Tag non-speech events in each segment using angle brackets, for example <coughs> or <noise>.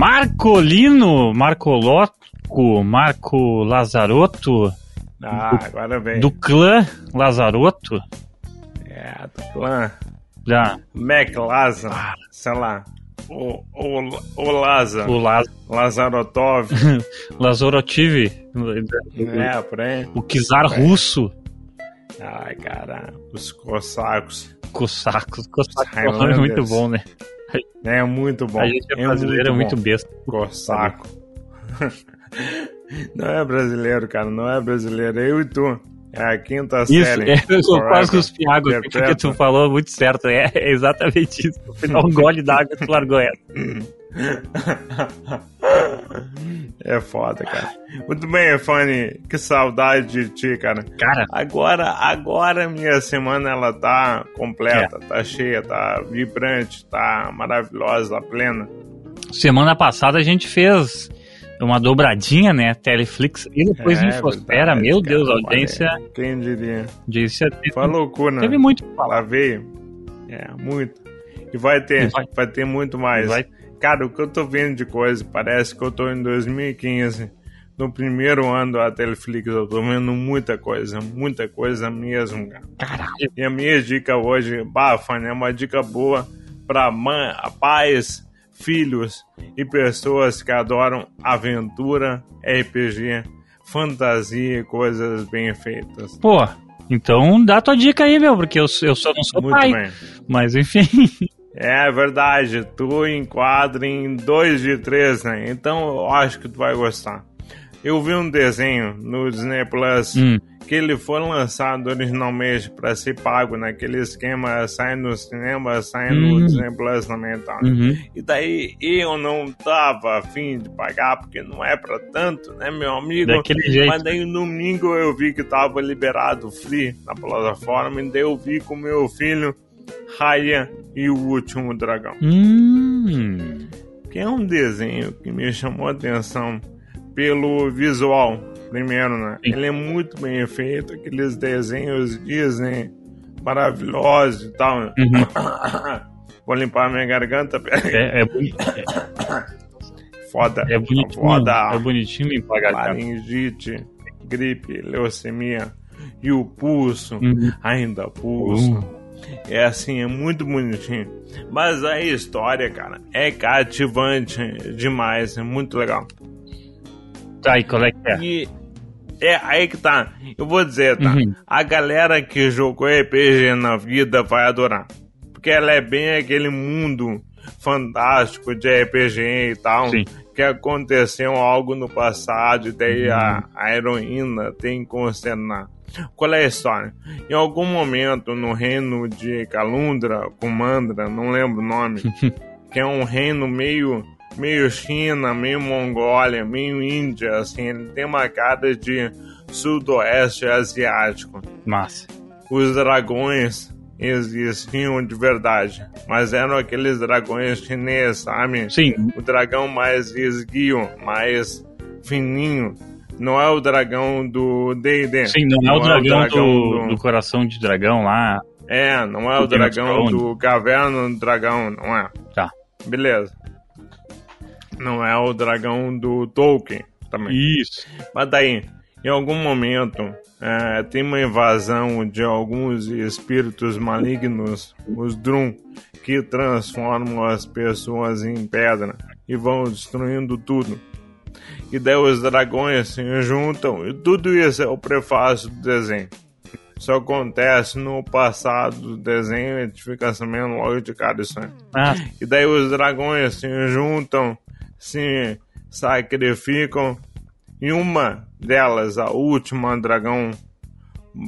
Marcolino, Marcoloco, Marco Lazarotto. Ah, do, agora vem. Do clã Lazarotto. É, do clã. Já. Mac Lazar, ah. sei lá. O, o, o Lázaro. O Lázaro. Lazarotov. <laughs> Lazorotiv. É, por aí. O Kizar russo. Ai, cara. Os cossacos. Cossacos. Cossacos é muito bom, né? <laughs> É muito bom. A gente é, é brasileiro, muito é muito besta. Cossaco. <laughs> não é brasileiro, cara. Não é brasileiro. Eu e tu. É a quinta isso, série. É, eu sou quase cuspiago aqui, porque tu falou muito certo. É, é exatamente isso. Dá um gole d'água tu largou ela. <laughs> É foda, cara. Muito bem, Fanny. Que saudade de ti, cara. Cara. Agora, agora minha semana ela tá completa, é. tá cheia, tá vibrante, tá maravilhosa, plena. Semana passada a gente fez uma dobradinha, né? Teleflix e depois é, Infosfera. Verdade, Meu Deus, a audiência. Quem diria? Audiência teve, Foi loucura. Teve muito. Ela veio. É, muito. E vai ter, e vai. vai. ter muito mais. Vai. Cara, o que eu tô vendo de coisa, parece que eu tô em 2015. No primeiro ano da Teleflix, eu tô vendo muita coisa, muita coisa mesmo, cara. Caralho. E a minha dica hoje, Bafan, é uma dica boa pra mãe, pais, filhos e pessoas que adoram aventura, RPG, fantasia e coisas bem feitas. Pô, então dá tua dica aí, meu, porque eu, eu só não sou Muito pai. Bem. Mas enfim. <laughs> É verdade, tu enquadra em 2 de 3, né? Então eu acho que tu vai gostar. Eu vi um desenho no Disney Plus hum que ele foi lançado originalmente para ser pago naquele esquema, sai no cinema, sai no uhum. Disney Plus também tá. Uhum. E daí eu não tava afim de pagar, porque não é para tanto, né, meu amigo? Daquele jeito. Mas daí no domingo eu vi que tava liberado free na plataforma, e daí eu vi com meu filho Raya e o Último Dragão. Hum. Que é um desenho que me chamou a atenção pelo visual primeiro, né? Sim. Ele é muito bem feito, aqueles desenhos Disney maravilhosos e tal. Né? Uhum. <coughs> Vou limpar minha garganta. É, é bonito. <coughs> Foda. É bonitinho. Foda. É bonitinho limpar a garganta. Laringite, gripe, leucemia e o pulso, uhum. ainda pulso. Uhum. É assim, é muito bonitinho. Mas a história, cara, é cativante demais, é muito legal. Tá, e qual é que é? E é, aí que tá. Eu vou dizer, tá? Uhum. A galera que jogou RPG na vida vai adorar. Porque ela é bem aquele mundo fantástico de RPG e tal. Sim. Que aconteceu algo no passado e daí uhum. a, a heroína tem que consternar. Qual é a história? Em algum momento no reino de Kalundra, Kumandra, não lembro o nome, <laughs> que é um reino meio meio China, meio Mongólia, meio Índia, assim, ele tem uma cara de sudoeste asiático. Massa. Os dragões existiam de verdade, mas eram aqueles dragões chineses, sabe? Sim. O dragão mais esguio, mais fininho. Não é o dragão do D&D. Sim, não, não é, o dragão, é o dragão do, do... do, coração de dragão lá. É, não é o, o dragão do caverna do dragão, não é? Tá. Beleza. Não é o dragão do Tolkien também. Isso. Mas daí, em algum momento, é, tem uma invasão de alguns espíritos malignos, os Drum, que transformam as pessoas em pedra e vão destruindo tudo. E daí os dragões se juntam, e tudo isso é o prefácio do desenho. Isso acontece no passado do desenho, a gente fica sabendo logo de cara isso aí. Ah. E daí os dragões se juntam se sacrificam e uma delas, a última dragão,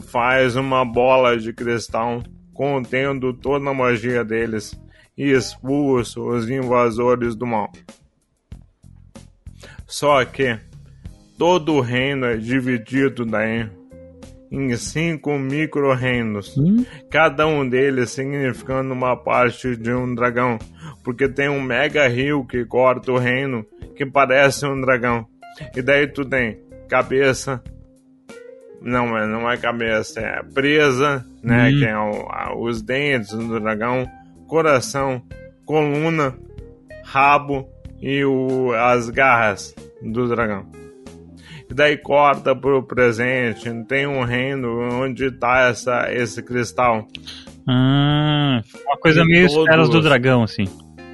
faz uma bola de cristal contendo toda a magia deles e expulsa os invasores do mal. Só que todo o reino é dividido daí em cinco micro-reinos, hum? cada um deles significando uma parte de um dragão, porque tem um mega rio que corta o reino que parece um dragão. E daí tu tem cabeça, não é, não é cabeça, é presa, né, hum. que é o, a, os dentes do dragão, coração, coluna, rabo e o, as garras do dragão. E daí corta pro presente, tem um reino onde tá essa, esse cristal. Ah, uma coisa e meio todos... esferas do dragão, assim.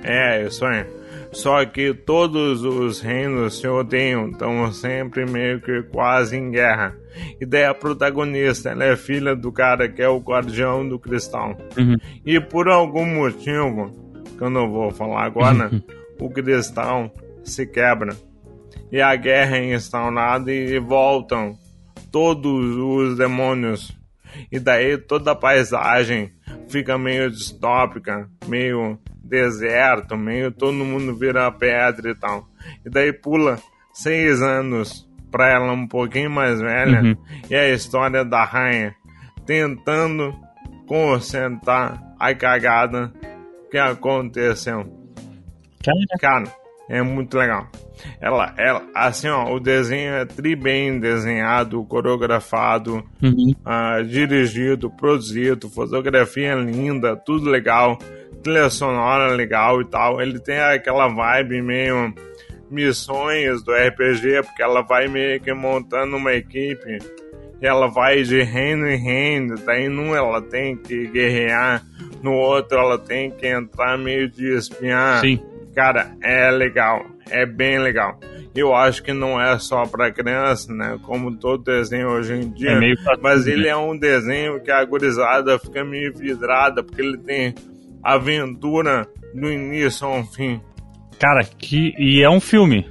É, isso aí. Só que todos os reinos se odeiam, estão sempre meio que quase em guerra. E daí a protagonista, ela é filha do cara que é o guardião do cristal. Uhum. E por algum motivo, que eu não vou falar agora. <laughs> o cristal se quebra. E a guerra é instaurada e voltam todos os demônios. E daí toda a paisagem fica meio distópica, meio deserto, meio todo mundo vira pedra e tal. E daí pula seis anos pra ela um pouquinho mais velha uhum. e a história da rainha tentando consertar a cagada que aconteceu. Cara, é muito legal. Ela, ela, assim, ó, o desenho é tri bem desenhado, coreografado, uhum. uh, dirigido, produzido, fotografia linda, tudo legal trilha sonora legal e tal. Ele tem aquela vibe meio missões do RPG, porque ela vai meio que montando uma equipe e ela vai de reino em reino. Daí num ela tem que guerrear, no outro ela tem que entrar meio de espiar. Sim. Cara, é legal, é bem legal. Eu acho que não é só para criança, né? Como todo desenho hoje em dia. É mas ele né? é um desenho que a gurizada fica meio vidrada, porque ele tem aventura do início ao fim. Cara, que. E é um filme.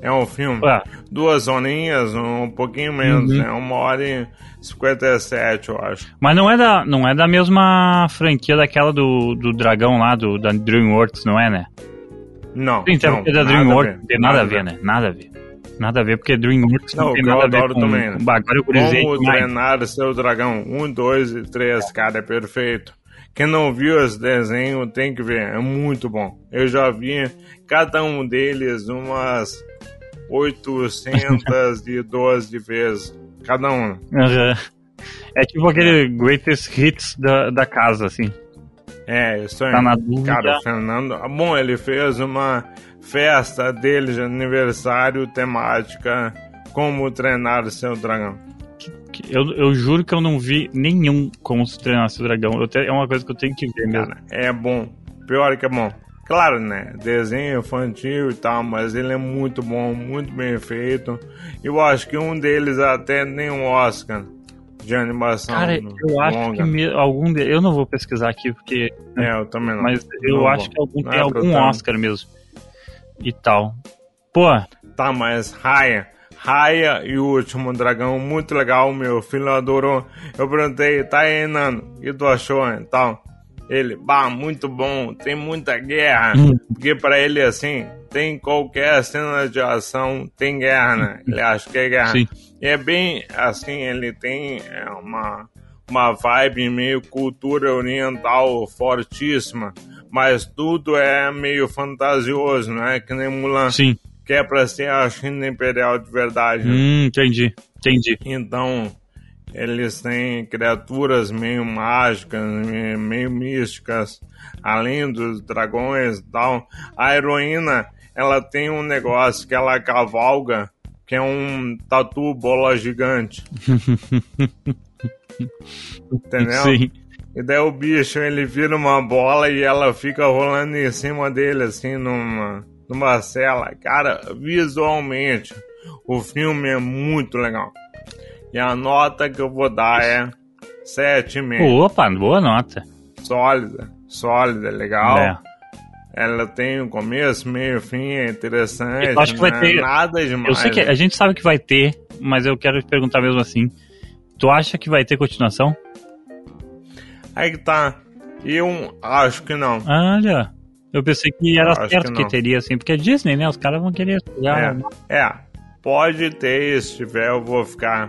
É um filme. É. Duas horinhas, um pouquinho menos, uhum. né? Uma hora e 57, eu acho. Mas não é da, não é da mesma franquia daquela do, do dragão lá, do, da DreamWorks, não é, né? Não. Sim, não, é da DreamWorks, tem nada, nada a ver, né? Nada a ver. Nada a ver, porque DreamWorks não, não tem nada a ver com, também, né? com eu Como treinar seu dragão. Um, dois e três, cara, é perfeito. Quem não viu esse desenho tem que ver, é muito bom. Eu já vi cada um deles umas 812 vezes, cada um. Uhum. É tipo aquele greatest hits da, da casa, assim. É, isso aí. Tá na dúvida. Cara, o Fernando. Bom, ele fez uma festa dele de aniversário temática Como Treinar Seu Dragão. Eu, eu juro que eu não vi nenhum como se treinasse o dragão. Te, é uma coisa que eu tenho que ver mesmo. Cara, é bom. Pior que é bom. Claro, né? Desenho infantil e tal, mas ele é muito bom, muito bem feito. Eu acho que um deles até nem um Oscar de animação. Cara, eu acho longa. que me, algum eu não vou pesquisar aqui porque. É, eu também não. Mas eu não acho vou. que algum, tem é algum Oscar mesmo. E tal. Pô. Tá, mas Raya Raya e o Último Dragão, muito legal, meu filho adorou. Eu perguntei, tá aí, Nando, o que tu achou, então? Ele, bah, muito bom, tem muita guerra. Hum. Porque para ele, assim, tem qualquer cena de ação, tem guerra, né? Ele acha que é guerra. Sim. E é bem, assim, ele tem é, uma, uma vibe meio cultura oriental fortíssima. Mas tudo é meio fantasioso, não é? Que nem Mulan. Sim que é pra ser a China Imperial de verdade. Hum, entendi, entendi. Então, eles têm criaturas meio mágicas, meio místicas, além dos dragões e tal. A heroína, ela tem um negócio que ela cavalga, que é um tatu bola gigante. <laughs> Entendeu? Sim. E daí o bicho, ele vira uma bola e ela fica rolando em cima dele, assim, numa numa cela. Cara, visualmente, o filme é muito legal. E a nota que eu vou dar é 7,5. Opa, boa nota. Sólida, sólida, legal. É. Ela tem um começo, meio, fim, é interessante. Eu acho que vai né? ter. Nada demais. Eu sei que a gente sabe que vai ter, mas eu quero te perguntar mesmo assim. Tu acha que vai ter continuação? Aí que tá. Eu acho que não. Olha. Eu pensei que era certo que, que, teria, assim, porque é Disney, né? Os caras vão querer. É, é, pode ter, se tiver, eu vou ficar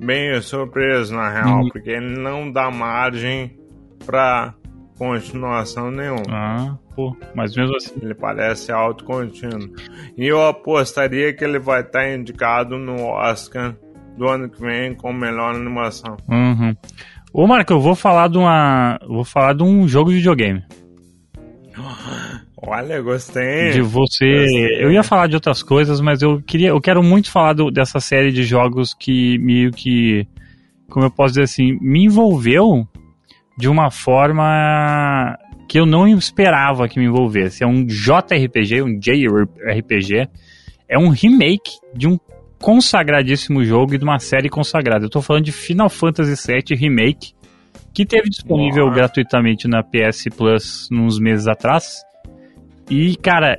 bem surpreso, na real, uhum. porque ele não dá margem pra continuação nenhuma. Ah, pô, mas mesmo assim. Ele parece autocontínuo. E eu apostaria que ele vai estar tá indicado no Oscar do ano que vem com melhor animação. Uhum. Ô, Marco, eu vou falar de uma. Vou falar de um jogo de videogame. <gasps> Olha, gostei. De você. Gostei. Eu ia falar de outras coisas, mas eu queria. Eu quero muito falar do, dessa série de jogos que meio que. Como eu posso dizer assim, me envolveu de uma forma que eu não esperava que me envolvesse. É um JRPG, um JRPG. É um remake de um consagradíssimo jogo e de uma série consagrada. Eu tô falando de Final Fantasy VII Remake, que teve disponível Nossa. gratuitamente na PS Plus uns meses atrás. E, cara,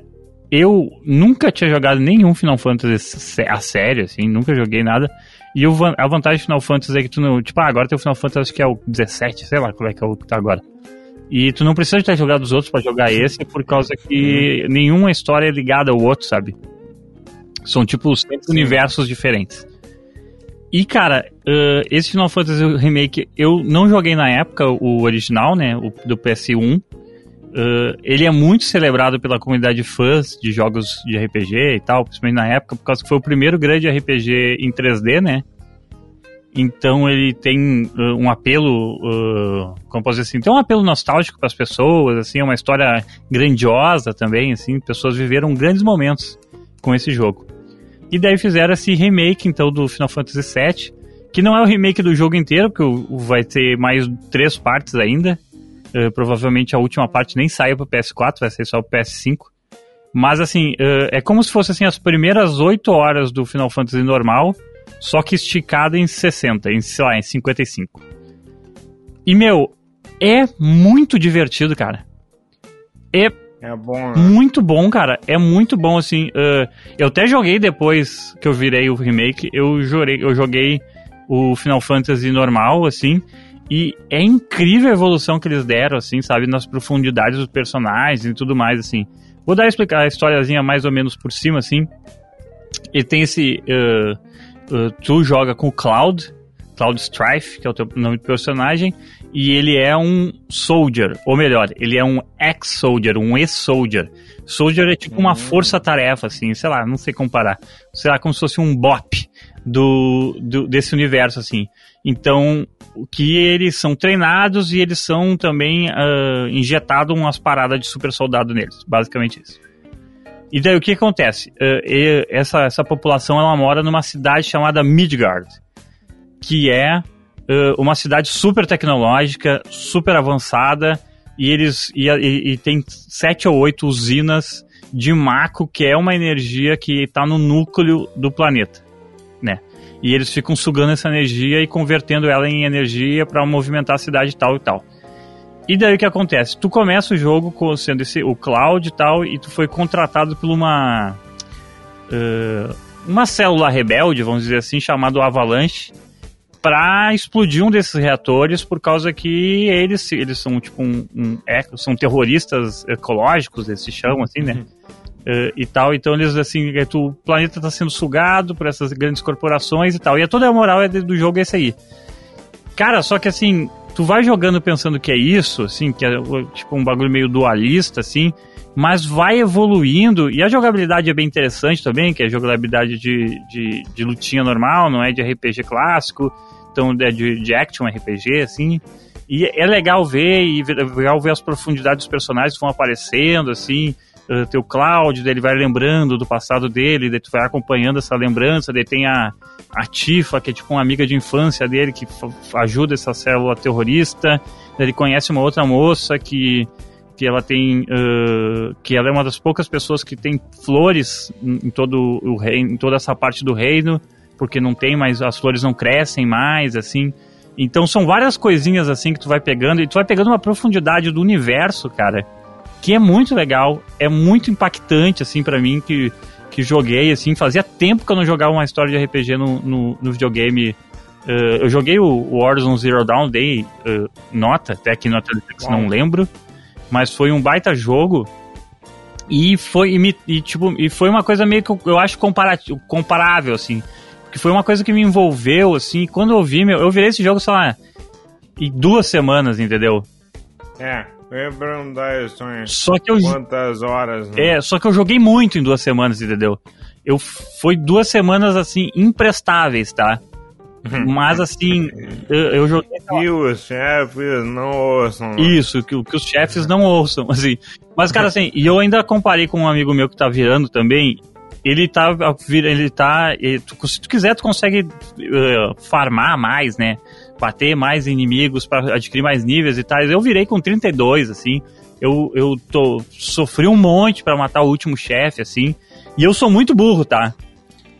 eu nunca tinha jogado nenhum Final Fantasy a sério, assim, nunca joguei nada. E o, a vantagem do Final Fantasy é que tu não. Tipo, ah, agora tem o Final Fantasy que é o 17, sei lá qual é que é o que tá agora. E tu não precisa ter jogado os outros para jogar esse, por causa que nenhuma história é ligada ao outro, sabe? São tipo universos diferentes. E, cara, uh, esse Final Fantasy Remake eu não joguei na época, o original, né? O do PS1. Uh, ele é muito celebrado pela comunidade fãs de jogos de RPG e tal, principalmente na época, por causa que foi o primeiro grande RPG em 3D, né? Então ele tem uh, um apelo, uh, como posso dizer assim, tem um apelo nostálgico para as pessoas, assim, é uma história grandiosa também, assim, pessoas viveram grandes momentos com esse jogo. E daí fizeram esse remake, então, do Final Fantasy VII, que não é o remake do jogo inteiro, porque vai ter mais três partes ainda. Uh, provavelmente a última parte nem saiu para PS4, vai ser só para PS5. Mas assim, uh, é como se fosse assim as primeiras 8 horas do Final Fantasy normal, só que esticado em 60, em, sei lá, em 55. E meu, é muito divertido, cara. É é bom, né? Muito bom, cara. É muito bom, assim. Uh, eu até joguei depois que eu virei o remake. Eu, jurei, eu joguei o Final Fantasy normal, assim. E é incrível a evolução que eles deram, assim, sabe? Nas profundidades dos personagens e tudo mais, assim. Vou dar explicar a historiazinha mais ou menos por cima, assim. E tem esse. Uh, uh, tu joga com o Cloud, Cloud Strife, que é o teu nome de personagem, e ele é um soldier, ou melhor, ele é um ex-soldier, um ex-soldier. Soldier é tipo uma hum. força-tarefa, assim, sei lá, não sei comparar. Sei lá, como se fosse um bop do, do, desse universo, assim. Então, que eles são treinados e eles são também uh, injetados umas paradas de super soldado neles, basicamente isso. E daí o que acontece? Uh, essa, essa população ela mora numa cidade chamada Midgard, que é uh, uma cidade super tecnológica, super avançada, e eles e, e, e, tem sete ou oito usinas de Mako, que é uma energia que está no núcleo do planeta? E eles ficam sugando essa energia e convertendo ela em energia para movimentar a cidade tal e tal. E daí o que acontece? Tu começa o jogo sendo esse, o Cloud e tal, e tu foi contratado por uma. Uh, uma célula rebelde, vamos dizer assim, chamado Avalanche, para explodir um desses reatores por causa que eles, eles são tipo um, um é, são terroristas ecológicos, eles se chamam assim, né? Uh, e tal, então eles assim, é, tu, o planeta está sendo sugado por essas grandes corporações e tal. E toda a moral é do jogo é esse aí. Cara, só que assim, tu vai jogando pensando que é isso, assim, que é tipo um bagulho meio dualista, assim, mas vai evoluindo e a jogabilidade é bem interessante também, que é jogabilidade de, de, de lutinha normal, não é de RPG clássico então é de, de action RPG, assim. E é legal ver e legal ver as profundidades dos personagens que vão aparecendo, assim. Tem o Cláudio, ele vai lembrando do passado dele, daí tu vai acompanhando essa lembrança, daí tem a, a Tifa, que é tipo uma amiga de infância dele, que ajuda essa célula terrorista, daí ele conhece uma outra moça que, que ela tem, uh, que ela é uma das poucas pessoas que tem flores em todo o reino, em toda essa parte do reino, porque não tem mais, as flores não crescem mais, assim. Então são várias coisinhas assim que tu vai pegando e tu vai pegando uma profundidade do universo, cara, que é muito legal, é muito impactante assim para mim que que joguei assim, fazia tempo que eu não jogava uma história de RPG no, no, no videogame. Uh, eu joguei o Warzone Zero Dawn, dei uh, nota, até aqui no Netflix não lembro, mas foi um baita jogo e foi e, e, tipo e foi uma coisa meio que eu, eu acho comparável assim que foi uma coisa que me envolveu, assim, quando eu vi, meu, eu virei esse jogo, sei lá, em duas semanas, entendeu? É, lembrando da história. Só que eu. Quantas horas, né? É, só que eu joguei muito em duas semanas, entendeu? Eu foi duas semanas assim imprestáveis, tá? Mas assim, eu, eu joguei. Que os chefes não ouçam. Isso, que, que os chefes não ouçam, assim. Mas, cara, assim, e eu ainda comparei com um amigo meu que tá virando também. Ele tá. Ele tá. Ele, se tu quiser, tu consegue uh, farmar mais, né? Bater mais inimigos para adquirir mais níveis e tal. Eu virei com 32, assim. Eu, eu tô, sofri um monte para matar o último chefe, assim. E eu sou muito burro, tá?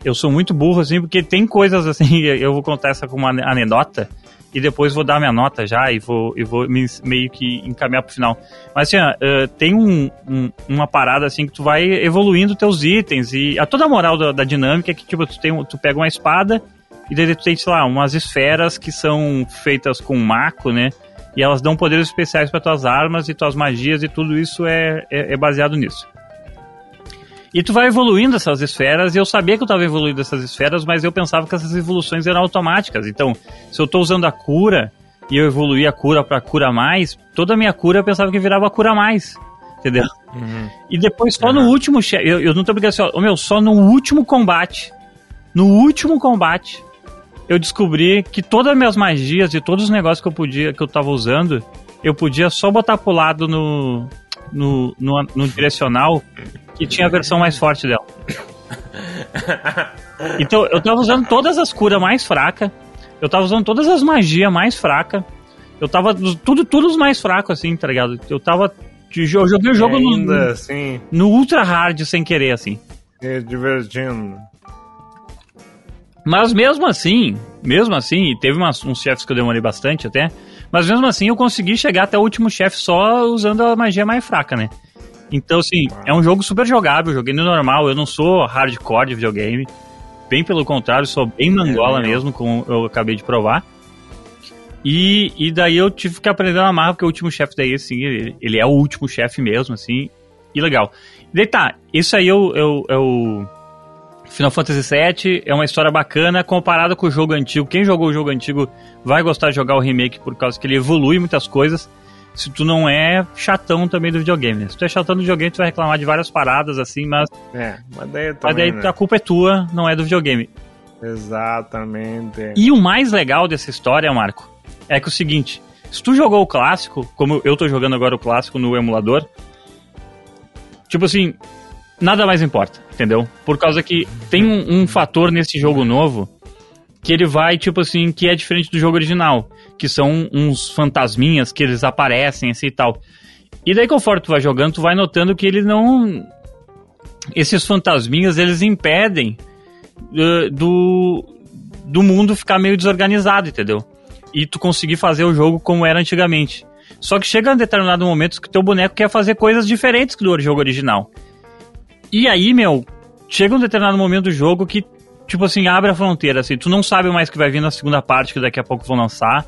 Eu sou muito burro, assim, porque tem coisas assim, <laughs> eu vou contar essa como uma anedota e depois vou dar minha nota já e vou, e vou me, meio que encaminhar pro final. Mas assim, uh, tem um, um, uma parada assim que tu vai evoluindo teus itens e a toda moral da, da dinâmica é que tipo, tu, tem, tu pega uma espada e daí tu tem, sei lá, umas esferas que são feitas com maco, né? E elas dão poderes especiais para tuas armas e tuas magias e tudo isso é, é, é baseado nisso. E tu vai evoluindo essas esferas, e eu sabia que eu estava evoluindo essas esferas, mas eu pensava que essas evoluções eram automáticas. Então, se eu estou usando a cura e eu evoluí a cura para cura mais, toda a minha cura eu pensava que virava cura mais. Entendeu? Uhum. E depois, só uhum. no último chefe. Eu, eu não tô brincando assim, ó, meu, só no último combate. No último combate, eu descobri que todas as minhas magias e todos os negócios que eu podia, que eu tava usando, eu podia só botar pro lado no, no, no, no direcional que tinha a versão mais forte dela. <laughs> Então, eu tava usando todas as curas mais fracas. Eu tava usando todas as magias mais fracas. Eu tava. Tudo, tudo os mais fracos, assim, tá ligado? Eu tava. Eu joguei o jogo ainda, no, assim, no ultra hard sem querer, assim. É divertindo. Mas mesmo assim, mesmo assim, teve umas, uns chefes que eu demorei bastante até, mas mesmo assim eu consegui chegar até o último chefe só usando a magia mais fraca, né? Então, assim, é um jogo super jogável, joguei no normal, eu não sou hardcore de videogame, bem pelo contrário, sou bem mangola é mesmo, como eu acabei de provar. E, e daí eu tive que aprender a amarra, porque o último chefe daí, assim, ele, ele, é o último chefe mesmo, assim, e legal. E daí tá, isso aí eu, eu, eu Final Fantasy VII é uma história bacana comparada com o jogo antigo. Quem jogou o jogo antigo vai gostar de jogar o remake por causa que ele evolui muitas coisas. Se tu não é chatão também do videogame, né? Se tu é chatão do videogame, tu vai reclamar de várias paradas assim, mas. É, mas daí, também, mas daí né? a culpa é tua, não é do videogame. Exatamente. E o mais legal dessa história, Marco, é que é o seguinte: se tu jogou o clássico, como eu tô jogando agora o clássico no emulador, tipo assim, nada mais importa, entendeu? Por causa que tem um, um, fator nesse jogo novo que ele vai, tipo assim, que é diferente do jogo original, que são uns fantasminhas que eles aparecem assim e tal. E daí conforme tu vai jogando, tu vai notando que ele não... Esses fantasminhas, eles impedem uh, do, do mundo ficar meio desorganizado, entendeu? E tu conseguir fazer o jogo como era antigamente. Só que chega um determinado momento que teu boneco quer fazer coisas diferentes do jogo original. E aí, meu, chega um determinado momento do jogo que, tipo assim, abre a fronteira, assim, tu não sabe mais o que vai vir na segunda parte que daqui a pouco vão lançar.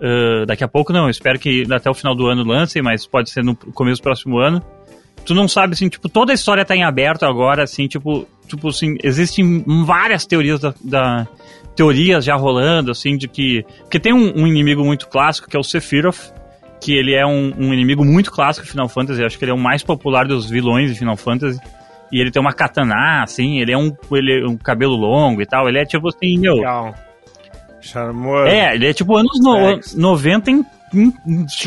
Uh, daqui a pouco não, espero que até o final do ano lancem, mas pode ser no começo do próximo ano. Tu não sabe, assim, tipo, toda a história tá em aberto agora, assim, tipo, tipo assim, existem várias teorias da, da teorias já rolando, assim, de que. Porque tem um, um, inimigo muito clássico que é o Sephiroth, que ele é um, um, inimigo muito clássico de Final Fantasy, acho que ele é o mais popular dos vilões de Final Fantasy. E ele tem uma katana, assim, ele é um, ele é um cabelo longo e tal. Ele é tipo assim, meu. Legal. Charmoso. É, ele é tipo anos no, 90 em, em,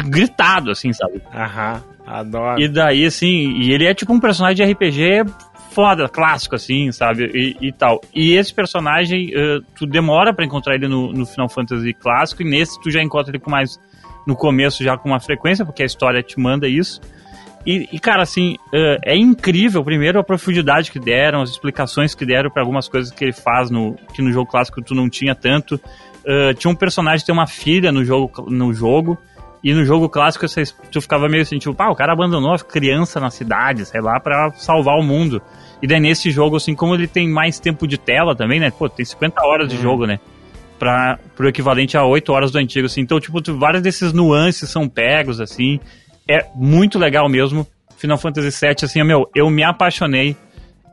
gritado, assim, sabe? Aham, adoro. E daí, assim, e ele é tipo um personagem de RPG foda, clássico, assim, sabe? E, e tal. E esse personagem, uh, tu demora para encontrar ele no, no Final Fantasy clássico, e nesse tu já encontra ele com mais. No começo já com uma frequência, porque a história te manda isso. E, e, cara, assim, uh, é incrível, primeiro, a profundidade que deram, as explicações que deram para algumas coisas que ele faz no, que no jogo clássico tu não tinha tanto. Uh, tinha um personagem que tem uma filha no jogo, no jogo, e no jogo clássico você, tu ficava meio assim, tipo, pá, o cara abandonou a criança na cidade, sei lá, para salvar o mundo. E daí nesse jogo, assim, como ele tem mais tempo de tela também, né? Pô, tem 50 horas de uhum. jogo, né? Pra, pro equivalente a 8 horas do antigo, assim. Então, tipo, vários desses nuances são pegos, assim é muito legal mesmo. Final Fantasy VII, assim, meu, eu me apaixonei.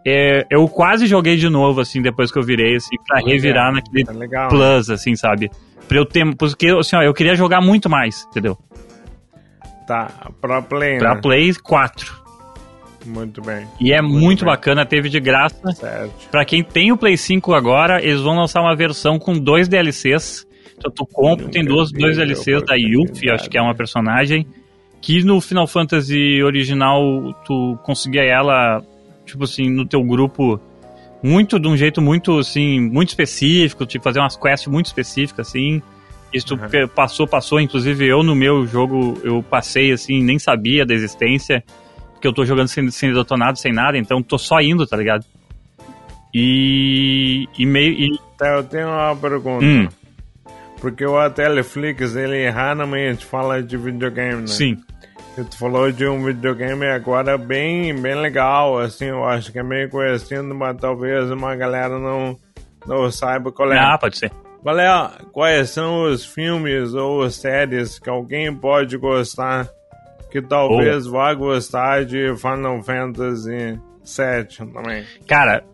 É, eu quase joguei de novo, assim, depois que eu virei, assim, pra revirar naquele tá legal, Plus, né? assim, sabe? Pra eu ter. Porque, assim, ó, eu queria jogar muito mais, entendeu? Tá, pra Play, Pra né? Play 4. Muito bem. E é muito, muito bacana, teve de graça. Certo. Pra quem tem o Play 5 agora, eles vão lançar uma versão com dois DLCs. Então tu compra, tem duas, dois DLCs da Yuffie, acho que é uma personagem. Que no Final Fantasy original tu conseguia ela, tipo assim, no teu grupo muito de um jeito muito assim, muito específico, tipo fazer umas quests muito específicas assim. Isso Uhum. passou, passou, inclusive eu no meu jogo eu passei assim, nem sabia da existência, porque eu tô jogando sem, sem detonado, sem nada, então tô só indo, tá ligado? E e meio e, Tá, eu tenho uma pergunta. hum, Porque o Teleflix, ele raramente fala de videogame, né? sim. E tu falou de um videogame agora bem, bem legal, assim, eu acho que é meio conhecido, mas talvez uma galera não, não saiba qual é. Ah, pode ser. Qual é, quais são os filmes ou séries que alguém pode gostar, que talvez vá gostar de Final Fantasy VII também? Cara,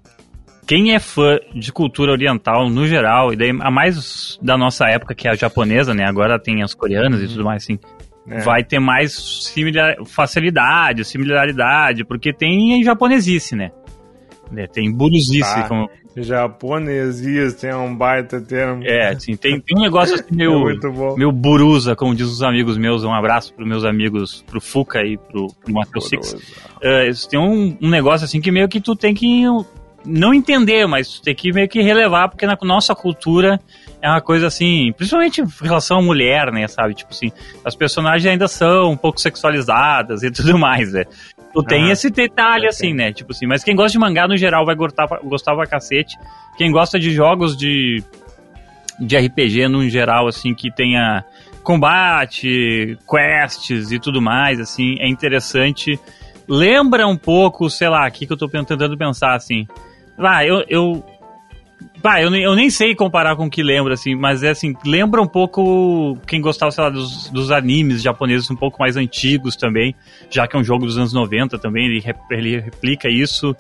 quem é fã de cultura oriental no geral, e daí a mais da nossa época, que é a japonesa, né? Agora tem as coreanas e tudo mais, assim. É. Vai ter mais similar, facilidade, similaridade, porque tem japonesice, né? Né, Tem buruzice, Tá. como, Japonesista é um baita termo. é, assim, tem, tem um negócio assim <laughs> É meio, muito bom. meio buruza, como diz os amigos meus, um abraço pros meus amigos, pro Fuca e pro, pro Matheus Six. É, isso tem um, um negócio assim que meio que tu tem que não entender, mas tem que meio que relevar, porque na nossa cultura é uma coisa assim, principalmente em relação à mulher, né, sabe? Tipo assim, as personagens ainda são um pouco sexualizadas e <laughs> tudo mais, né? Tu tem Ah, esse detalhe assim, né? Tipo assim, mas quem gosta de mangá no geral vai gostar, gostar pra cacete. Quem gosta de jogos de, de RPG no geral, assim, que tenha combate, quests e tudo mais, assim, é interessante. Lembra um pouco, sei lá, aqui que eu tô tentando pensar, assim. Vai, eu. eu Vai, eu, nem- eu nem sei comparar com o que lembra, assim, mas é assim, lembra um pouco quem gostava, sei lá, dos, dos animes japoneses um pouco mais antigos também, já que é um jogo dos anos 90 também, ele, ele replica isso.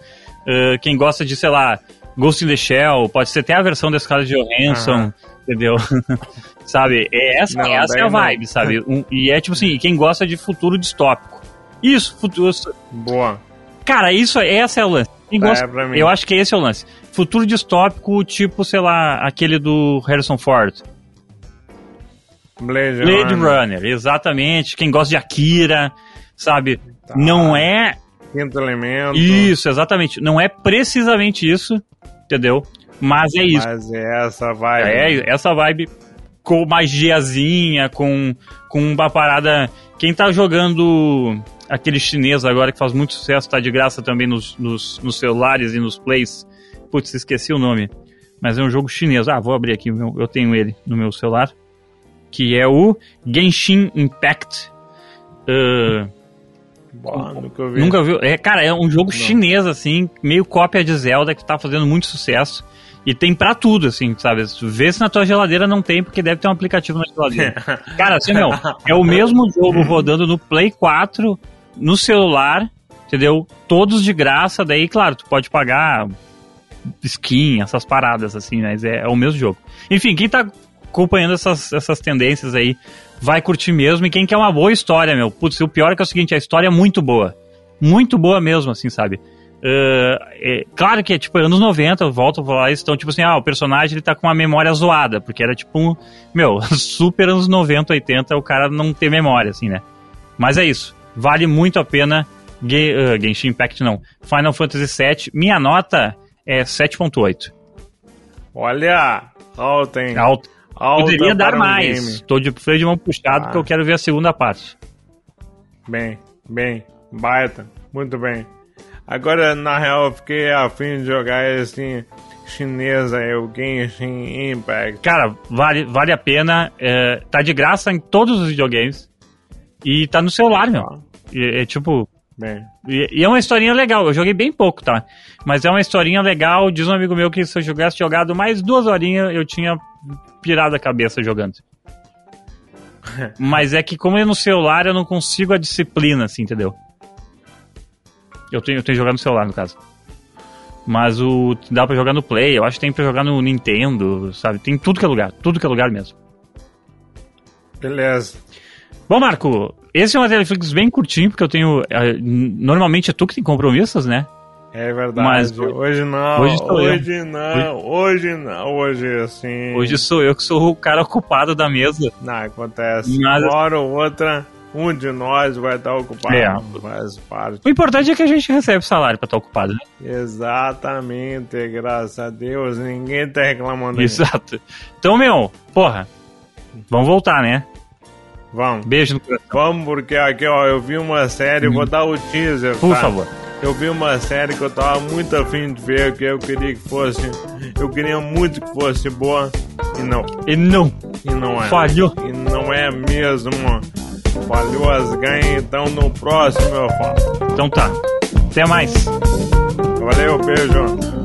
Ah, quem gosta de, sei lá, Ghost in the Shell, pode ser até a versão da Scarlett Johansson, Aham. entendeu? <laughs> sabe? É essa, Não, essa é a daí não. vibe, sabe? <laughs> Um- e é tipo assim, quem gosta de futuro distópico. Isso, futuro. Boa. Cara, isso, essa é o lance. É, gosta- mim. eu acho que esse é o lance. Futuro distópico, tipo, sei lá, aquele do Harrison Ford. Blade, Blade Runner. Runner, exatamente. Quem gosta de Akira, sabe? Tá. Não é Quinto elemento. isso, exatamente. Não é precisamente isso, entendeu? Mas é isso. Mas é essa vibe. É, essa vibe com magiazinha, com, com uma parada. Quem tá jogando aquele chinês agora que faz muito sucesso, tá de graça também nos, nos, nos celulares e nos plays. Putz, esqueci o nome. Mas é um jogo chinês. Ah, vou abrir aqui, eu tenho ele no meu celular. Que é o Genshin Impact. Ah, Boa, nunca vi. Nunca viu? É, cara, é um jogo chinês, assim, meio cópia de Zelda que tá fazendo muito sucesso. E tem pra tudo, assim, sabe? Vê se na tua geladeira não tem, porque deve ter um aplicativo na geladeira. <laughs> cara, assim, meu, é o mesmo jogo rodando no Play 4, no celular, entendeu? Todos de graça, daí, claro, tu pode pagar skin, essas paradas, assim, mas é, é o mesmo jogo. Enfim, quem tá acompanhando essas, essas tendências aí vai curtir mesmo. E quem quer uma boa história, meu, putz, o pior é que é o seguinte, a história é muito boa. Muito boa mesmo, assim, sabe? Ah, é, claro que é tipo anos 90, eu volto a falar isso, então, tipo assim, ah, o personagem ele tá com uma memória zoada, porque era tipo um, meu, <laughs> super anos 90, 80, o cara não ter memória, assim, né? Mas é isso, vale muito a pena Ge ah, Genshin Impact não, Final Fantasy VII, minha nota é 7.8. Olha, alta, hein? Alto. Alta Poderia dar um mais. game. Tô de freio de mão puxado Ah. porque eu quero ver a segunda parte. Bem, bem, baita, muito bem. Agora, na real, eu fiquei afim de jogar esse chinês aí, o Genshin Impact. Cara, vale, vale a pena. é, tá de graça em todos os videogames. E tá no celular, meu. E, é tipo. Bem, E, e é uma historinha legal. Eu joguei bem pouco, tá? Mas é uma historinha legal. Diz um amigo meu que se eu tivesse jogado mais duas horinhas, eu tinha pirado a cabeça jogando. <laughs> Mas é que, como é no celular, eu não consigo a disciplina, assim, entendeu? Eu tenho, eu tenho jogado no celular, no caso. Mas o dá pra jogar no Play, eu acho que tem pra jogar no Nintendo, sabe? Tem tudo que é lugar, tudo que é lugar mesmo. beleza. Bom, Marco, esse é uma Netflix bem curtinho, porque eu tenho. eh, Normalmente é tu que tem compromissos, né? É verdade. Mas hoje não. hoje hoje não. Hoje não. Hoje assim. Hoje sou eu que sou o cara ocupado da mesa. Não acontece. Mas- Uma hora ou outra, um de nós vai estar ocupado. É. Parte. O importante é que a gente recebe salário pra estar ocupado, né? Exatamente, graças a Deus. Ninguém tá reclamando. Exato. Então, meu, porra, vamos voltar, né? Vamos. Beijo no coração. Vamos, porque aqui, ó, eu vi uma série, vou dar o teaser. Por tá? favor. Eu vi uma série que eu tava muito afim de ver, que eu queria que fosse. Eu queria muito que fosse boa. E não. E não. E não é. Falhou. E não é mesmo. Falhou as ganhas, então no próximo eu falo. Então tá. Até mais. Valeu, beijo.